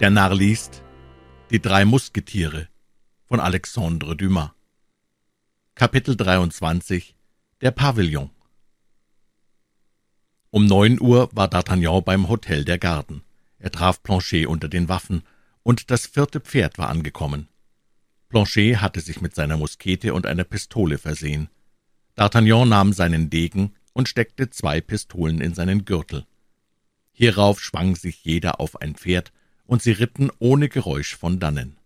Der Narr liest Die drei Musketiere von Alexandre Dumas Kapitel 23 Der Pavillon Um neun Uhr war D'Artagnan beim Hotel der Garden. Er traf Planchet unter den Waffen, und das vierte Pferd war angekommen. Planchet hatte sich mit seiner Muskete und einer Pistole versehen. D'Artagnan nahm seinen Degen und steckte zwei Pistolen in seinen Gürtel. Hierauf schwang sich jeder auf ein Pferd, und sie ritten ohne Geräusch von dannen.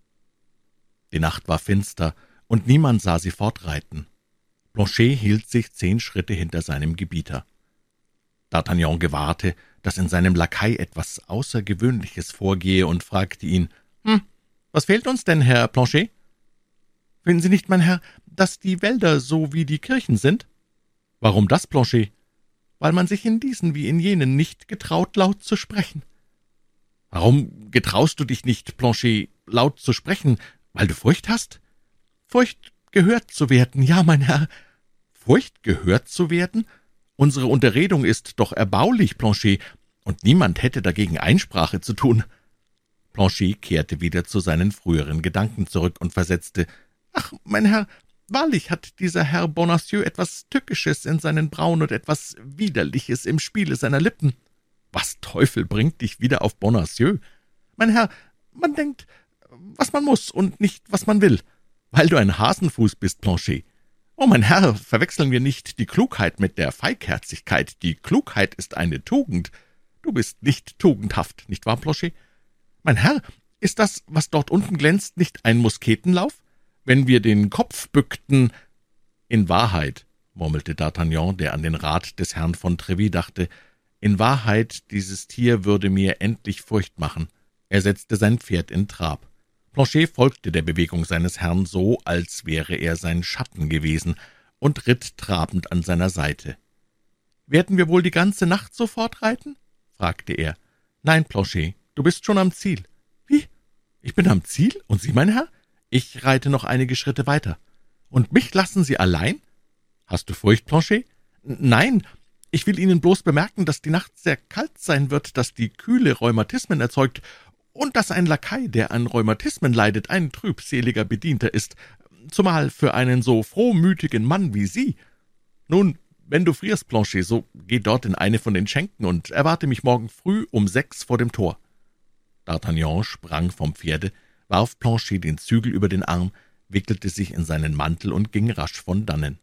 Die Nacht war finster, und niemand sah sie fortreiten. Blanchet hielt sich zehn Schritte hinter seinem Gebieter. D'Artagnan gewahrte, dass in seinem Lakai etwas Außergewöhnliches vorgehe, und fragte ihn, »Hm, was fehlt uns denn, Herr Planchet?« »Finden Sie nicht, mein Herr, dass die Wälder so wie die Kirchen sind?« »Warum das, Planchet?« »Weil man sich in diesen wie in jenen nicht getraut, laut zu sprechen.« »Warum getraust du dich nicht, Planchet, laut zu sprechen, weil du Furcht hast?« »Furcht, gehört zu werden, ja, mein Herr.« »Furcht, gehört zu werden? Unsere Unterredung ist doch erbaulich, Planchet, und niemand hätte dagegen Einsprache zu tun.« Planchet kehrte wieder zu seinen früheren Gedanken zurück und versetzte, »Ach, mein Herr, wahrlich hat dieser Herr Bonacieux etwas Tückisches in seinen Brauen und etwas Widerliches im Spiele seiner Lippen.« »Was Teufel bringt dich wieder auf Bonacieux?« »Mein Herr, man denkt, was man muss und nicht, was man will, weil du ein Hasenfuß bist, Planchet. Oh, mein Herr, verwechseln wir nicht die Klugheit mit der Feigherzigkeit. Die Klugheit ist eine Tugend. Du bist nicht tugendhaft, nicht wahr, Planchet? Mein Herr, ist das, was dort unten glänzt, nicht ein Musketenlauf? Wenn wir den Kopf bückten... In Wahrheit, murmelte D'Artagnan, der an den Rat des Herrn von Treville dachte, in Wahrheit, dieses Tier würde mir endlich Furcht machen. Er setzte sein Pferd in Trab. Planchet folgte der Bewegung seines Herrn so, als wäre er sein Schatten gewesen, und ritt trabend an seiner Seite. »Werden wir wohl die ganze Nacht so fortreiten?« fragte er. »Nein, Planchet, du bist schon am Ziel.« »Wie? Ich bin am Ziel? Und Sie, mein Herr?« »Ich reite noch einige Schritte weiter.« »Und mich lassen Sie allein?« »Hast du Furcht, Planchet?« »Nein, ich will Ihnen bloß bemerken, dass die Nacht sehr kalt sein wird, dass die Kühle Rheumatismen erzeugt und dass ein Lakai, der an Rheumatismen leidet, ein trübseliger Bedienter ist, zumal für einen so frohmütigen Mann wie Sie. Nun, wenn du frierst, Planchet, so geh dort in eine von den Schenken und erwarte mich morgen früh um sechs vor dem Tor.« D'Artagnan sprang vom Pferde, warf Planchet den Zügel über den Arm, wickelte sich in seinen Mantel und ging rasch von dannen.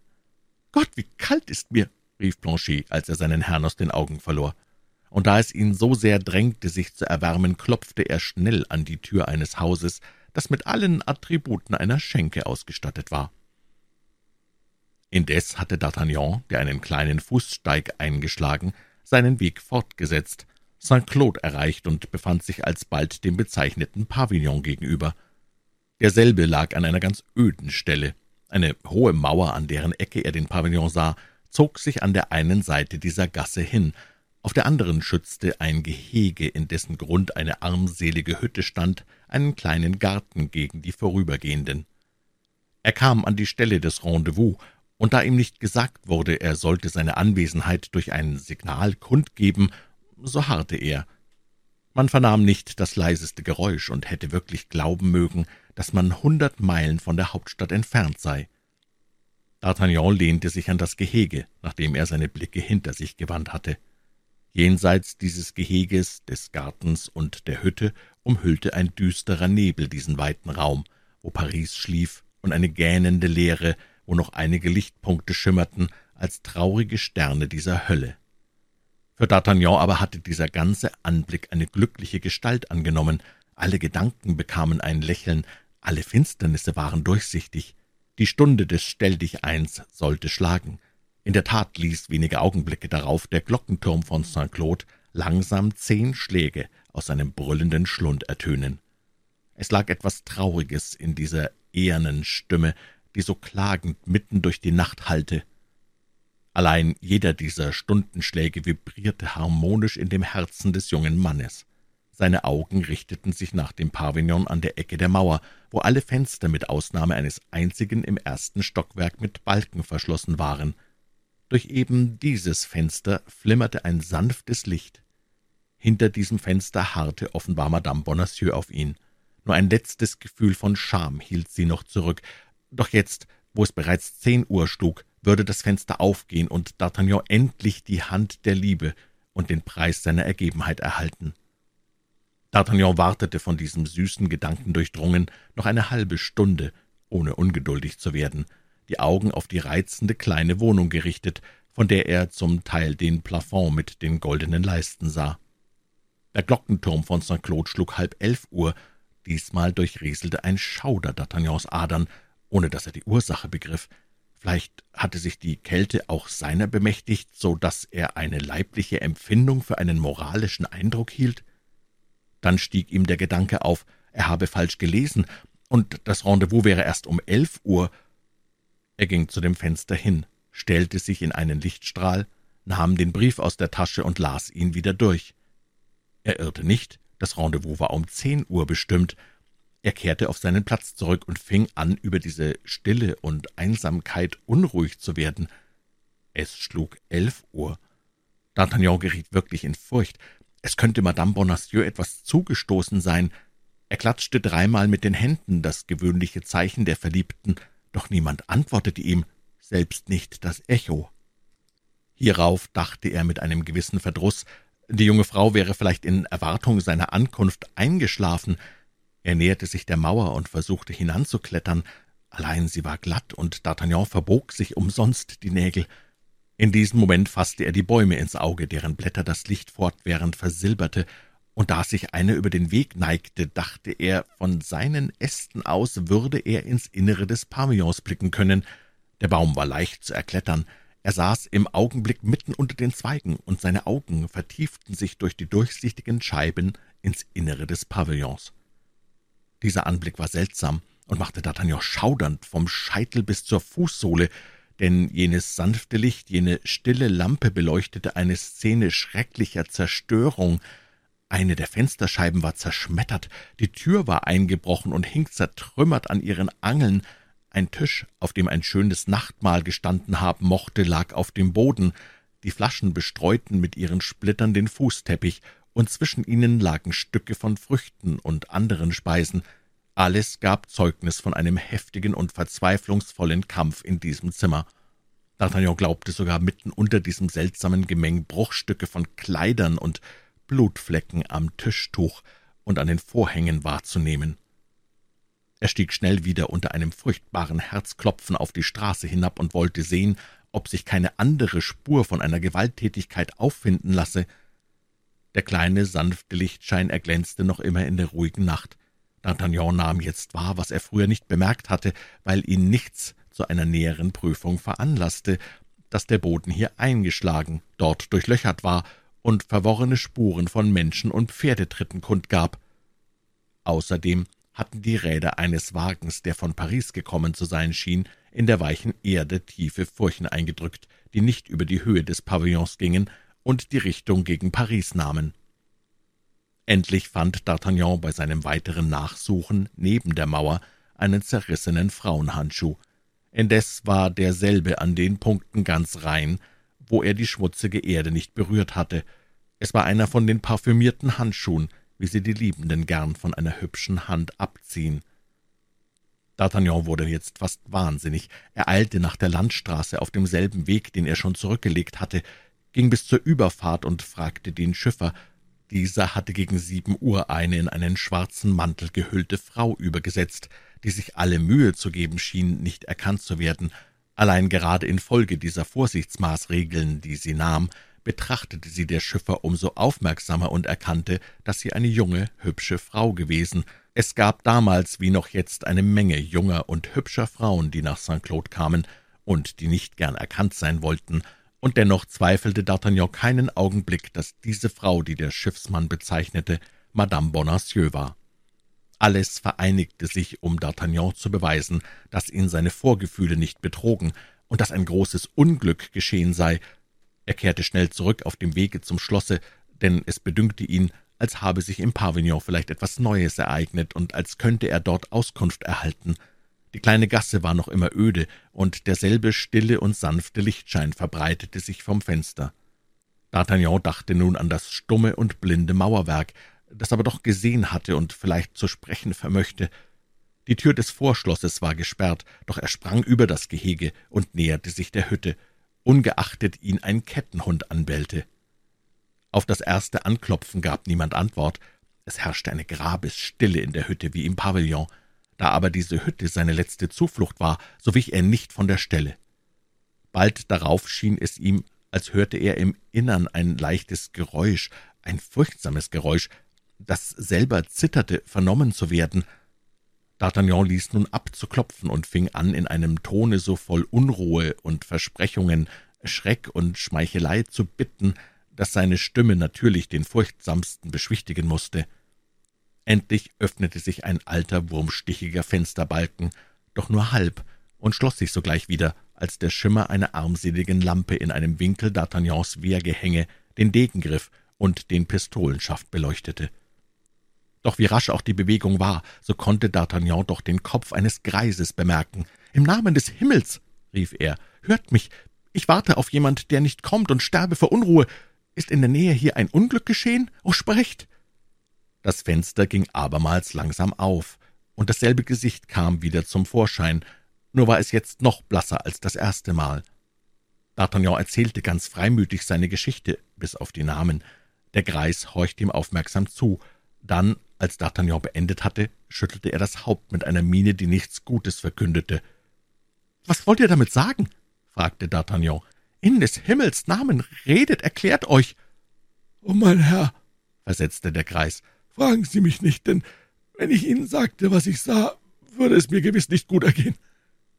»Gott, wie kalt ist mir!« Rief Planchet, als er seinen Herrn aus den Augen verlor. Und da es ihn so sehr drängte, sich zu erwärmen, klopfte er schnell an die Tür eines Hauses, das mit allen Attributen einer Schenke ausgestattet war. Indes hatte D'Artagnan, der einen kleinen Fußsteig eingeschlagen, seinen Weg fortgesetzt, Saint-Claude erreicht und befand sich alsbald dem bezeichneten Pavillon gegenüber. Derselbe lag an einer ganz öden Stelle. Eine hohe Mauer, an deren Ecke er den Pavillon sah, zog sich an der einen Seite dieser Gasse hin, auf der anderen schützte ein Gehege, in dessen Grund eine armselige Hütte stand, einen kleinen Garten gegen die Vorübergehenden. Er kam an die Stelle des Rendezvous, und da ihm nicht gesagt wurde, er sollte seine Anwesenheit durch ein Signal kundgeben, so harrte er. Man vernahm nicht das leiseste Geräusch und hätte wirklich glauben mögen, dass man hundert Meilen von der Hauptstadt entfernt sei. D'Artagnan lehnte sich an das Gehege, nachdem er seine Blicke hinter sich gewandt hatte. Jenseits dieses Geheges, des Gartens und der Hütte umhüllte ein düsterer Nebel diesen weiten Raum, wo Paris schlief, und eine gähnende Leere, wo noch einige Lichtpunkte schimmerten, als traurige Sterne dieser Hölle. Für D'Artagnan aber hatte dieser ganze Anblick eine glückliche Gestalt angenommen, alle Gedanken bekamen ein Lächeln, alle Finsternisse waren durchsichtig, die Stunde des Stelldicheins sollte schlagen. In der Tat ließ wenige Augenblicke darauf der Glockenturm von Saint-Claude langsam zehn Schläge aus seinem brüllenden Schlund ertönen. Es lag etwas Trauriges in dieser ehernen Stimme, die so klagend mitten durch die Nacht hallte. Allein jeder dieser Stundenschläge vibrierte harmonisch in dem Herzen des jungen Mannes. Seine Augen richteten sich nach dem Pavillon an der Ecke der Mauer, wo alle Fenster mit Ausnahme eines einzigen im ersten Stockwerk mit Balken verschlossen waren. Durch eben dieses Fenster flimmerte ein sanftes Licht. Hinter diesem Fenster harrte offenbar Madame Bonacieux auf ihn. Nur ein letztes Gefühl von Scham hielt sie noch zurück. Doch jetzt, wo es bereits zehn Uhr schlug, würde das Fenster aufgehen und D'Artagnan endlich die Hand der Liebe und den Preis seiner Ergebenheit erhalten. D'Artagnan wartete von diesem süßen Gedanken durchdrungen noch eine halbe Stunde, ohne ungeduldig zu werden, die Augen auf die reizende kleine Wohnung gerichtet, von der er zum Teil den Plafond mit den goldenen Leisten sah. Der Glockenturm von St. Claude schlug halb elf Uhr, diesmal durchrieselte ein Schauder D'Artagnans Adern, ohne dass er die Ursache begriff. Vielleicht hatte sich die Kälte auch seiner bemächtigt, so dass er eine leibliche Empfindung für einen moralischen Eindruck hielt? Dann stieg ihm der Gedanke auf, er habe falsch gelesen, und das Rendezvous wäre erst um elf Uhr. Er ging zu dem Fenster hin, stellte sich in einen Lichtstrahl, nahm den Brief aus der Tasche und las ihn wieder durch. Er irrte nicht, das Rendezvous war um zehn Uhr bestimmt. Er kehrte auf seinen Platz zurück und fing an, über diese Stille und Einsamkeit unruhig zu werden. Es schlug elf Uhr. D'Artagnan geriet wirklich in Furcht. Es könnte Madame Bonacieux etwas zugestoßen sein. Er klatschte dreimal mit den Händen, das gewöhnliche Zeichen der Verliebten, doch niemand antwortete ihm, selbst nicht das Echo. Hierauf dachte er mit einem gewissen Verdruß, die junge Frau wäre vielleicht in Erwartung seiner Ankunft eingeschlafen. Er näherte sich der Mauer und versuchte hinanzuklettern, allein sie war glatt, und D'Artagnan verbog sich umsonst die Nägel. In diesem Moment fasste er die Bäume ins Auge, deren Blätter das Licht fortwährend versilberte, und da sich einer über den Weg neigte, dachte er, von seinen Ästen aus würde er ins Innere des Pavillons blicken können. Der Baum war leicht zu erklettern, er saß im Augenblick mitten unter den Zweigen, und seine Augen vertieften sich durch die durchsichtigen Scheiben ins Innere des Pavillons. Dieser Anblick war seltsam und machte D'Artagnan schaudernd vom Scheitel bis zur Fußsohle, denn jenes sanfte Licht, jene stille Lampe beleuchtete eine Szene schrecklicher Zerstörung. Eine der Fensterscheiben war zerschmettert, die Tür war eingebrochen und hing zertrümmert an ihren Angeln, ein Tisch, auf dem ein schönes Nachtmahl gestanden haben mochte, lag auf dem Boden, die Flaschen bestreuten mit ihren Splittern den Fußteppich, und zwischen ihnen lagen Stücke von Früchten und anderen Speisen, alles gab Zeugnis von einem heftigen und verzweiflungsvollen Kampf in diesem Zimmer. D'Artagnan glaubte sogar mitten unter diesem seltsamen Gemeng Bruchstücke von Kleidern und Blutflecken am Tischtuch und an den Vorhängen wahrzunehmen. Er stieg schnell wieder unter einem furchtbaren Herzklopfen auf die Straße hinab und wollte sehen, ob sich keine andere Spur von einer Gewalttätigkeit auffinden lasse. Der kleine, sanfte Lichtschein erglänzte noch immer in der ruhigen Nacht. D'Artagnan nahm jetzt wahr, was er früher nicht bemerkt hatte, weil ihn nichts zu einer näheren Prüfung veranlasste, dass der Boden hier eingeschlagen, dort durchlöchert war und verworrene Spuren von Menschen- und Pferdetritten kundgab. Außerdem hatten die Räder eines Wagens, der von Paris gekommen zu sein schien, in der weichen Erde tiefe Furchen eingedrückt, die nicht über die Höhe des Pavillons gingen und die Richtung gegen Paris nahmen. Endlich fand D'Artagnan bei seinem weiteren Nachsuchen neben der Mauer einen zerrissenen Frauenhandschuh. Indes war derselbe an den Punkten ganz rein, wo er die schmutzige Erde nicht berührt hatte. Es war einer von den parfümierten Handschuhen, wie sie die Liebenden gern von einer hübschen Hand abziehen. D'Artagnan wurde jetzt fast wahnsinnig. Er eilte nach der Landstraße auf demselben Weg, den er schon zurückgelegt hatte, ging bis zur Überfahrt und fragte den Schiffer, dieser hatte gegen sieben Uhr eine in einen schwarzen Mantel gehüllte Frau übergesetzt, die sich alle Mühe zu geben schien, nicht erkannt zu werden. Allein gerade infolge dieser Vorsichtsmaßregeln, die sie nahm, betrachtete sie der Schiffer umso aufmerksamer und erkannte, dass sie eine junge, hübsche Frau gewesen. Es gab damals wie noch jetzt eine Menge junger und hübscher Frauen, die nach St. Claude kamen und die nicht gern erkannt sein wollten, und dennoch zweifelte D'Artagnan keinen Augenblick, dass diese Frau, die der Schiffsmann bezeichnete, Madame Bonacieux war. Alles vereinigte sich, um D'Artagnan zu beweisen, dass ihn seine Vorgefühle nicht betrogen und dass ein großes Unglück geschehen sei. Er kehrte schnell zurück auf dem Wege zum Schlosse, denn es bedünkte ihn, als habe sich im Pavillon vielleicht etwas Neues ereignet und als könnte er dort Auskunft erhalten. Die kleine Gasse war noch immer öde, und derselbe stille und sanfte Lichtschein verbreitete sich vom Fenster. D'Artagnan dachte nun an das stumme und blinde Mauerwerk, das aber doch gesehen hatte und vielleicht zu sprechen vermöchte. Die Tür des Vorschlosses war gesperrt, doch er sprang über das Gehege und näherte sich der Hütte, ungeachtet ihn ein Kettenhund anbellte. Auf das erste Anklopfen gab niemand Antwort. Es herrschte eine Grabesstille in der Hütte wie im Pavillon. Da aber diese Hütte seine letzte Zuflucht war, so wich er nicht von der Stelle. Bald darauf schien es ihm, als hörte er im Innern ein leichtes Geräusch, ein furchtsames Geräusch, das selber zitterte, vernommen zu werden. D'Artagnan ließ nun ab zu klopfen und fing an, in einem Tone so voll Unruhe und Versprechungen, Schreck und Schmeichelei zu bitten, dass seine Stimme natürlich den furchtsamsten beschwichtigen musste. Endlich öffnete sich ein alter, wurmstichiger Fensterbalken, doch nur halb, und schloss sich sogleich wieder, als der Schimmer einer armseligen Lampe in einem Winkel D'Artagnans Wehrgehänge den Degengriff und den Pistolenschaft beleuchtete. Doch wie rasch auch die Bewegung war, so konnte D'Artagnan doch den Kopf eines Greises bemerken. »Im Namen des Himmels«, rief er, »hört mich, ich warte auf jemand, der nicht kommt und sterbe vor Unruhe. Ist in der Nähe hier ein Unglück geschehen? Oh, sprecht!« Das Fenster ging abermals langsam auf, und dasselbe Gesicht kam wieder zum Vorschein, nur war es jetzt noch blasser als das erste Mal. D'Artagnan erzählte ganz freimütig seine Geschichte, bis auf die Namen. Der Greis horchte ihm aufmerksam zu, dann als D'Artagnan beendet hatte, schüttelte er das Haupt mit einer Miene, die nichts Gutes verkündete. »Was wollt ihr damit sagen?« fragte D'Artagnan. »In des Himmels Namen redet, erklärt euch!« »Oh, mein Herr«, versetzte der Greis, »fragen Sie mich nicht, denn wenn ich Ihnen sagte, was ich sah, würde es mir gewiss nicht gut ergehen.«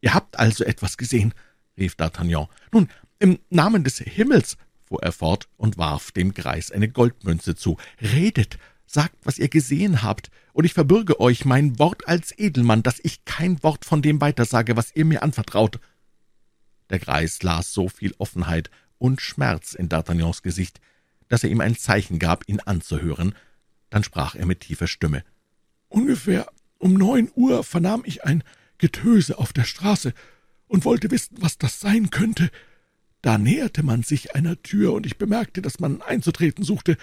»Ihr habt also etwas gesehen«, rief D'Artagnan. »Nun, im Namen des Himmels«, fuhr er fort und warf dem Greis eine Goldmünze zu, »redet, Sagt, was ihr gesehen habt, und ich verbürge euch mein Wort als Edelmann, dass ich kein Wort von dem weitersage, was ihr mir anvertraut.« Der Greis las so viel Offenheit und Schmerz in D'Artagnans Gesicht, dass er ihm ein Zeichen gab, ihn anzuhören. Dann sprach er mit tiefer Stimme. »Ungefähr um neun Uhr vernahm ich ein Getöse auf der Straße und wollte wissen, was das sein könnte. Da näherte man sich einer Tür, und ich bemerkte, dass man einzutreten suchte,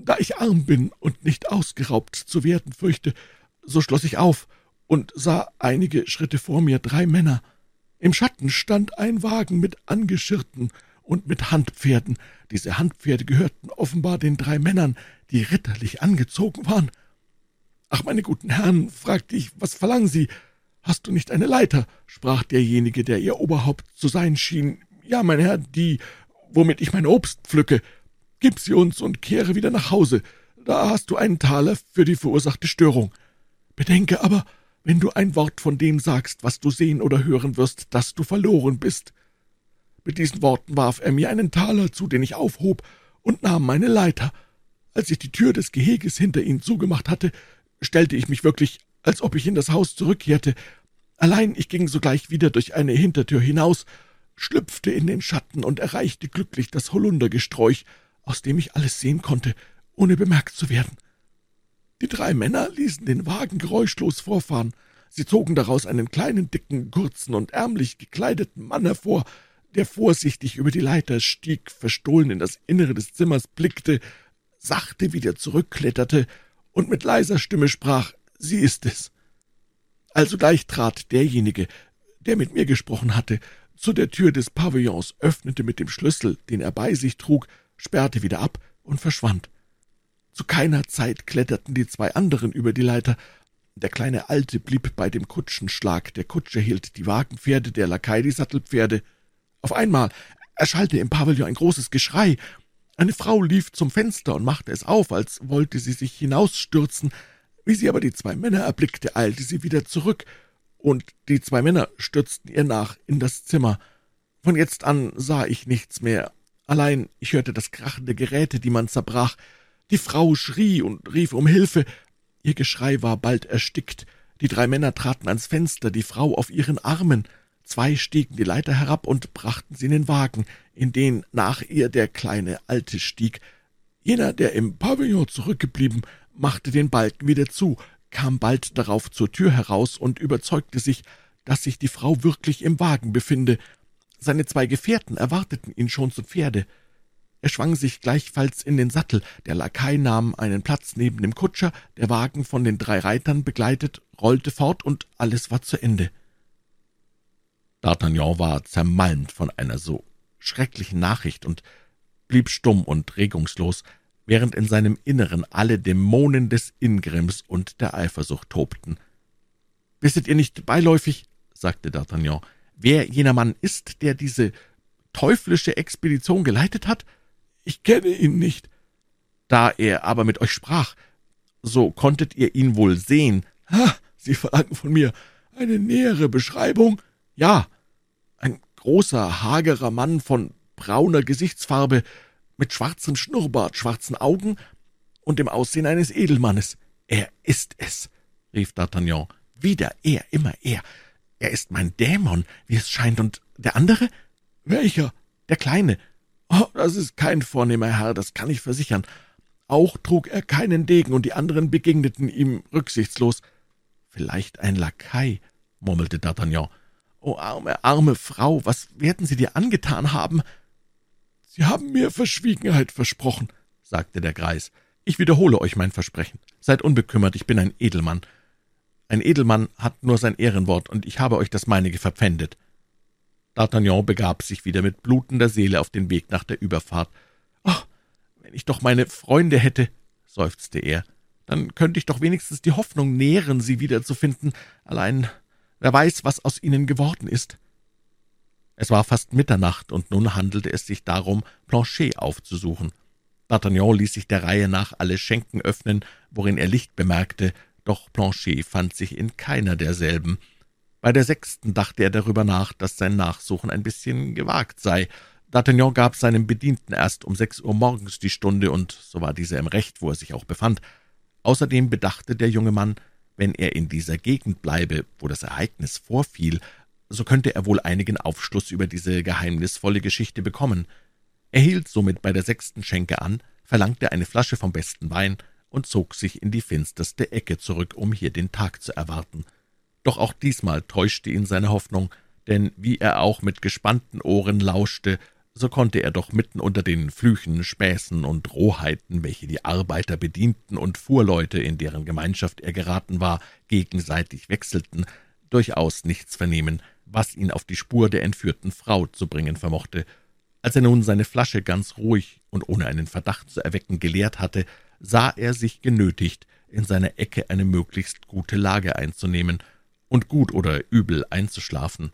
da ich arm bin und nicht ausgeraubt zu werden fürchte, so schloss ich auf und sah einige Schritte vor mir drei Männer. Im Schatten stand ein Wagen mit Angeschirrten und mit Handpferden. Diese Handpferde gehörten offenbar den drei Männern, die ritterlich angezogen waren. »Ach, meine guten Herren«, fragte ich, »was verlangen Sie? Hast du nicht eine Leiter?« sprach derjenige, der ihr Oberhaupt zu sein schien. »Ja, mein Herr, die, womit ich mein Obst pflücke.« Gib sie uns und kehre wieder nach Hause. Da hast du einen Taler für die verursachte Störung. Bedenke aber, wenn du ein Wort von dem sagst, was du sehen oder hören wirst, dass du verloren bist. Mit diesen Worten warf er mir einen Taler zu, den ich aufhob, und nahm meine Leiter. Als ich die Tür des Geheges hinter ihn zugemacht hatte, stellte ich mich wirklich, als ob ich in das Haus zurückkehrte. Allein ich ging sogleich wieder durch eine Hintertür hinaus, schlüpfte in den Schatten und erreichte glücklich das Holundergesträuch, aus dem ich alles sehen konnte, ohne bemerkt zu werden. Die drei Männer ließen den Wagen geräuschlos vorfahren. Sie zogen daraus einen kleinen, dicken, kurzen und ärmlich gekleideten Mann hervor, der vorsichtig über die Leiter stieg, verstohlen in das Innere des Zimmers blickte, sachte wieder zurückkletterte und mit leiser Stimme sprach, »Sie ist es.« Alsogleich trat derjenige, der mit mir gesprochen hatte, zu der Tür des Pavillons, öffnete mit dem Schlüssel, den er bei sich trug, sperrte wieder ab und verschwand. Zu keiner Zeit kletterten die zwei anderen über die Leiter. Der kleine Alte blieb bei dem Kutschenschlag, der Kutscher hielt die Wagenpferde, der Lakai die Sattelpferde. Auf einmal erschallte im Pavillon ein großes Geschrei. Eine Frau lief zum Fenster und machte es auf, als wollte sie sich hinausstürzen. Wie sie aber die zwei Männer erblickte, eilte sie wieder zurück, und die zwei Männer stürzten ihr nach in das Zimmer. Von jetzt an sah ich nichts mehr, Allein ich hörte das Krachen der Geräte, die man zerbrach. Die Frau schrie und rief um Hilfe. Ihr Geschrei war bald erstickt. Die drei Männer traten ans Fenster, die Frau auf ihren Armen. Zwei stiegen die Leiter herab und brachten sie in den Wagen, in den nach ihr der kleine Alte stieg. Jener, der im Pavillon zurückgeblieben, machte den Balken wieder zu, kam bald darauf zur Tür heraus und überzeugte sich, dass sich die Frau wirklich im Wagen befinde. Seine zwei Gefährten erwarteten ihn schon zu Pferde. Er schwang sich gleichfalls in den Sattel, der Lakai nahm einen Platz neben dem Kutscher, der Wagen von den drei Reitern begleitet, rollte fort, und alles war zu Ende. D'Artagnan war zermalmt von einer so schrecklichen Nachricht und blieb stumm und regungslos, während in seinem Inneren alle Dämonen des Ingrimms und der Eifersucht tobten. »Wisset ihr nicht beiläufig«, sagte D'Artagnan, »wer jener Mann ist, der diese teuflische Expedition geleitet hat? Ich kenne ihn nicht. Da er aber mit euch sprach, so konntet ihr ihn wohl sehen. Ha, Sie verlangen von mir eine nähere Beschreibung? Ja, großer, hagerer Mann von brauner Gesichtsfarbe, mit schwarzem Schnurrbart, schwarzen Augen und dem Aussehen eines Edelmannes. Er ist es, rief D'Artagnan. Wieder er, immer er. Er ist mein Dämon, wie es scheint, und der andere? Welcher? Der Kleine. Oh, das ist kein vornehmer Herr, das kann ich versichern. Auch trug er keinen Degen, und die anderen begegneten ihm rücksichtslos. Vielleicht ein Lakai, murmelte D'Artagnan. »O arme, arme Frau, was werden Sie dir angetan haben?« »Sie haben mir Verschwiegenheit versprochen«, sagte der Greis. »Ich wiederhole euch mein Versprechen. Seid unbekümmert, ich bin ein Edelmann. Ein Edelmann hat nur sein Ehrenwort, und ich habe euch das meinige verpfändet.« D'Artagnan begab sich wieder mit blutender Seele auf den Weg nach der Überfahrt. »Ach, wenn ich doch meine Freunde hätte«, seufzte er, »dann könnte ich doch wenigstens die Hoffnung nähren, sie wiederzufinden. Allein Wer weiß, was aus ihnen geworden ist.« Es war fast Mitternacht, und nun handelte es sich darum, Planchet aufzusuchen. D'Artagnan ließ sich der Reihe nach alle Schenken öffnen, worin er Licht bemerkte, doch Planchet fand sich in keiner derselben. Bei der sechsten dachte er darüber nach, dass sein Nachsuchen ein bisschen gewagt sei. D'Artagnan gab seinem Bedienten erst um sechs Uhr morgens die Stunde, und so war dieser im Recht, wo er sich auch befand. Außerdem bedachte der junge Mann, wenn er in dieser Gegend bleibe, wo das Ereignis vorfiel, so könnte er wohl einigen Aufschluss über diese geheimnisvolle Geschichte bekommen. Er hielt somit bei der sechsten Schenke an, verlangte eine Flasche vom besten Wein und zog sich in die finsterste Ecke zurück, um hier den Tag zu erwarten. Doch auch diesmal täuschte ihn seine Hoffnung, denn wie er auch mit gespannten Ohren lauschte, so konnte er doch mitten unter den Flüchen, Späßen und Rohheiten, welche die Arbeiter, Bedienten und Fuhrleute, in deren Gemeinschaft er geraten war, gegenseitig wechselten, durchaus nichts vernehmen, was ihn auf die Spur der entführten Frau zu bringen vermochte. Als er nun seine Flasche ganz ruhig und ohne einen Verdacht zu erwecken geleert hatte, sah er sich genötigt, in seiner Ecke eine möglichst gute Lage einzunehmen und gut oder übel einzuschlafen.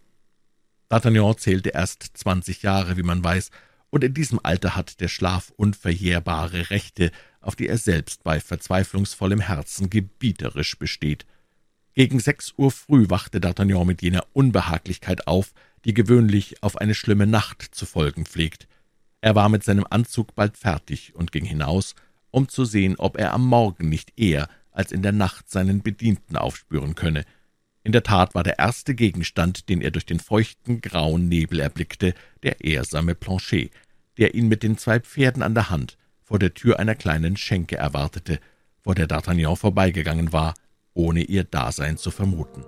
D'Artagnan zählte erst zwanzig Jahre, wie man weiß, und in diesem Alter hat der Schlaf unverjährbare Rechte, auf die er selbst bei verzweiflungsvollem Herzen gebieterisch besteht. Gegen sechs Uhr früh wachte D'Artagnan mit jener Unbehaglichkeit auf, die gewöhnlich auf eine schlimme Nacht zu folgen pflegt. Er war mit seinem Anzug bald fertig und ging hinaus, um zu sehen, ob er am Morgen nicht eher als in der Nacht seinen Bedienten aufspüren könne. In der Tat war der erste Gegenstand, den er durch den feuchten, grauen Nebel erblickte, der ehrsame Planchet, der ihn mit den zwei Pferden an der Hand vor der Tür einer kleinen Schenke erwartete, vor der D'Artagnan vorbeigegangen war, ohne ihr Dasein zu vermuten.